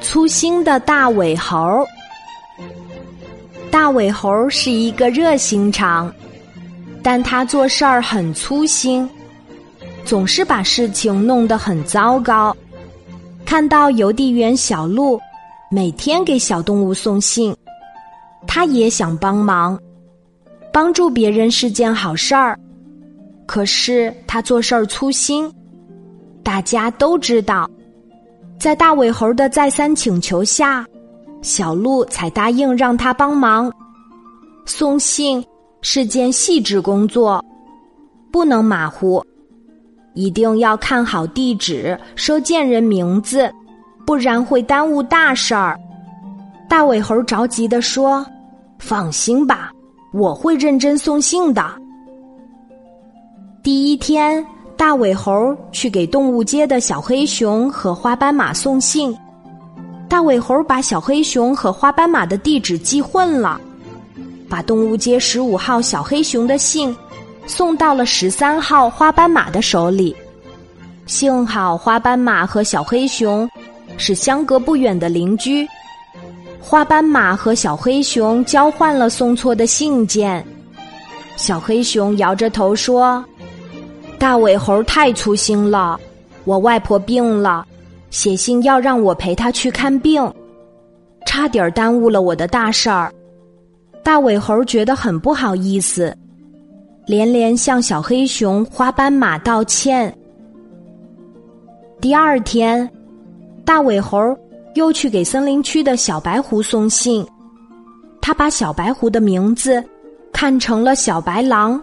粗心的大尾猴。大尾猴是一个热心肠，但他做事儿很粗心，总是把事情弄得很糟糕。看到邮递员小鹿每天给小动物送信，他也想帮忙。帮助别人是件好事儿，可是他做事儿粗心。大家都知道，在大尾猴的再三请求下，小鹿才答应让他帮忙。送信是件细致工作，不能马虎，一定要看好地址、收件人名字，不然会耽误大事儿。大尾猴着急地说：“放心吧。”我会认真送信的。第一天，大尾猴去给动物街的小黑熊和花斑马送信。大尾猴把小黑熊和花斑马的地址记混了，把动物街十五号小黑熊的信送到了十三号花斑马的手里。幸好花斑马和小黑熊是相隔不远的邻居。花斑马和小黑熊交换了送错的信件，小黑熊摇着头说：“大尾猴太粗心了，我外婆病了，写信要让我陪她去看病，差点耽误了我的大事儿。”大尾猴觉得很不好意思，连连向小黑熊、花斑马道歉。第二天，大尾猴。又去给森林区的小白狐送信，他把小白狐的名字看成了小白狼，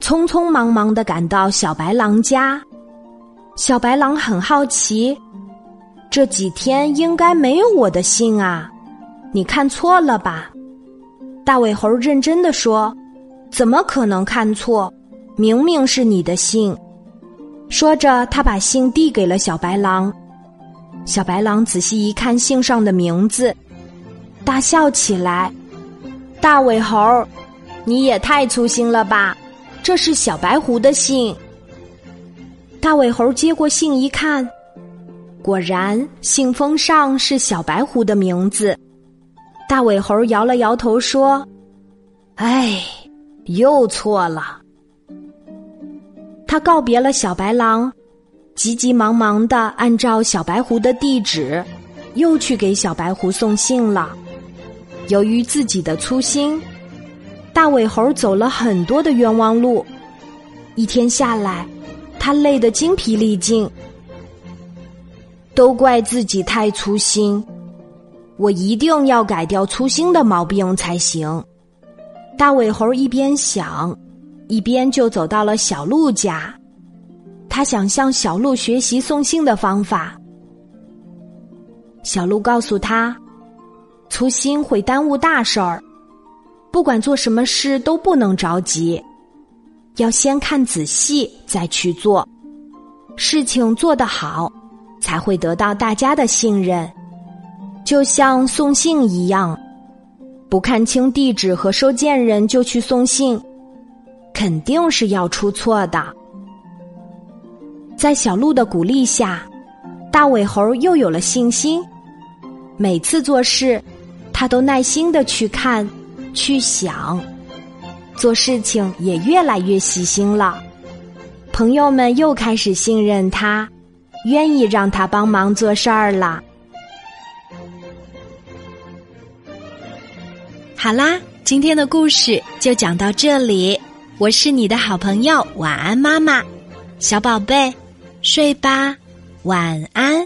匆匆忙忙的赶到小白狼家。小白狼很好奇，这几天应该没有我的信啊，你看错了吧？大尾猴认真的说：“怎么可能看错？明明是你的信。”说着，他把信递给了小白狼。小白狼仔细一看信上的名字，大笑起来：“大尾猴，你也太粗心了吧！这是小白狐的信。”大尾猴接过信一看，果然信封上是小白狐的名字。大尾猴摇了摇头说：“哎，又错了。”他告别了小白狼。急急忙忙的按照小白狐的地址，又去给小白狐送信了。由于自己的粗心，大尾猴走了很多的冤枉路。一天下来，他累得精疲力尽。都怪自己太粗心，我一定要改掉粗心的毛病才行。大尾猴一边想，一边就走到了小鹿家。他想向小鹿学习送信的方法。小鹿告诉他：“粗心会耽误大事儿，不管做什么事都不能着急，要先看仔细再去做。事情做得好，才会得到大家的信任。就像送信一样，不看清地址和收件人就去送信，肯定是要出错的。”在小鹿的鼓励下，大尾猴又有了信心。每次做事，他都耐心的去看、去想，做事情也越来越细心了。朋友们又开始信任他，愿意让他帮忙做事儿了。好啦，今天的故事就讲到这里。我是你的好朋友，晚安，妈妈，小宝贝。睡吧，晚安。